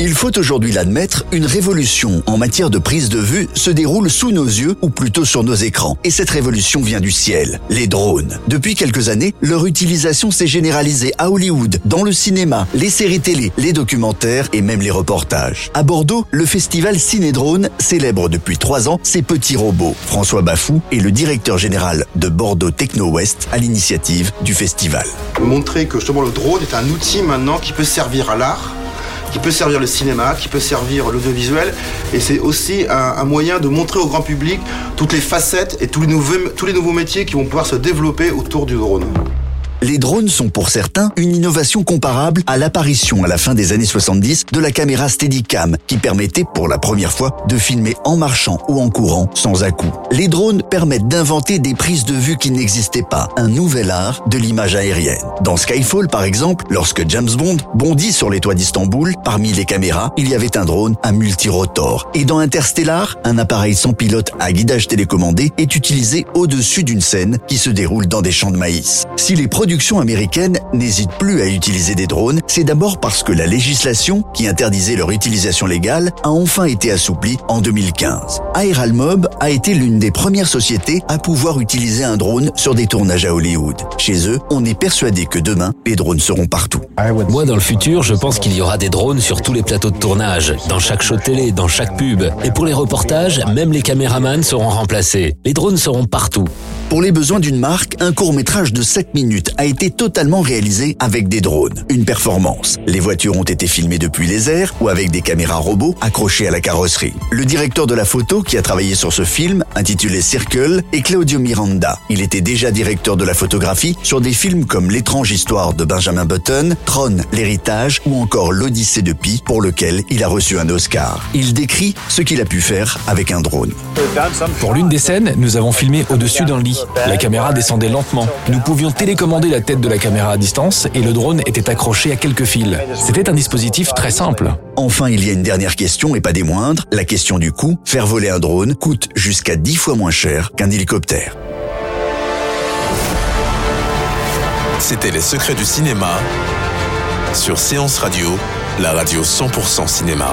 Il faut aujourd'hui l'admettre, une révolution en matière de prise de vue se déroule sous nos yeux ou plutôt sur nos écrans. Et cette révolution vient du ciel, les drones. Depuis quelques années, leur utilisation s'est généralisée à Hollywood, dans le cinéma, les séries télé, les documentaires et même les reportages. À Bordeaux, le festival Cinédrone célèbre depuis trois ans ses petits robots. François Bafou est le directeur général de Bordeaux Techno West à l'initiative du festival. Montrer que justement le drone est un outil maintenant qui peut servir à l'art qui peut servir le cinéma, qui peut servir l'audiovisuel. Et c'est aussi un, moyen de montrer au grand public toutes les facettes et tous les, nouveaux, tous les nouveaux métiers qui vont pouvoir se développer autour du drone. Les drones sont pour certains une innovation comparable à l'apparition à la fin des années 70 de la caméra Steadicam qui permettait pour la première fois de filmer en marchant ou en courant sans à-coup. Les drones permettent d'inventer des prises de vue qui n'existaient pas, un nouvel art de l'image aérienne. Dans Skyfall par exemple, lorsque James Bond bondit sur les toits d'Istanbul, parmi les caméras, il y avait un drone à multirotor. Et dans Interstellar, un appareil sans pilote à guidage télécommandé est utilisé au-dessus d'une scène qui se déroule dans des champs de maïs. Production américaine n'hésite plus à utiliser des drones, c'est d'abord parce que la législation qui interdisait leur utilisation légale a enfin été assouplie en 2015. Aeralmob a été l'une des premières sociétés à pouvoir utiliser un drone sur des tournages à Hollywood. Chez eux, on est persuadé que demain, les drones seront partout. Moi, dans le futur, je pense qu'il y aura des drones sur tous les plateaux de tournage, dans chaque show télé, dans chaque pub. Et pour les reportages, même les caméramans seront remplacés. Les drones seront partout. Pour les besoins d'une marque, un court métrage de 7 minutes a été totalement réalisé avec des drones. Une performance. Les voitures ont été filmées depuis les airs ou avec des caméras robots accrochées à la carrosserie. Le directeur de la photo qui a travaillé sur ce film, intitulé Circle, est Claudio Miranda. Il était déjà directeur de la photographie sur des films comme L'étrange histoire de Benjamin Button, Tron, l'héritage ou encore L'Odyssée de Pi pour lequel il a reçu un Oscar. Il décrit ce qu'il a pu faire avec un drone. Pour l'une des scènes, nous avons filmé au-dessus d'un lit. La caméra descendait lentement. Nous pouvions télécommander la tête de la caméra à distance et le drone était accroché à quelques fils. C'était un dispositif très simple. Enfin, il y a une dernière question et pas des moindres, la question du coût. Faire voler un drone coûte jusqu'à 10 fois moins cher qu'un hélicoptère. C'était les secrets du cinéma sur Séance Radio, la radio 100% cinéma.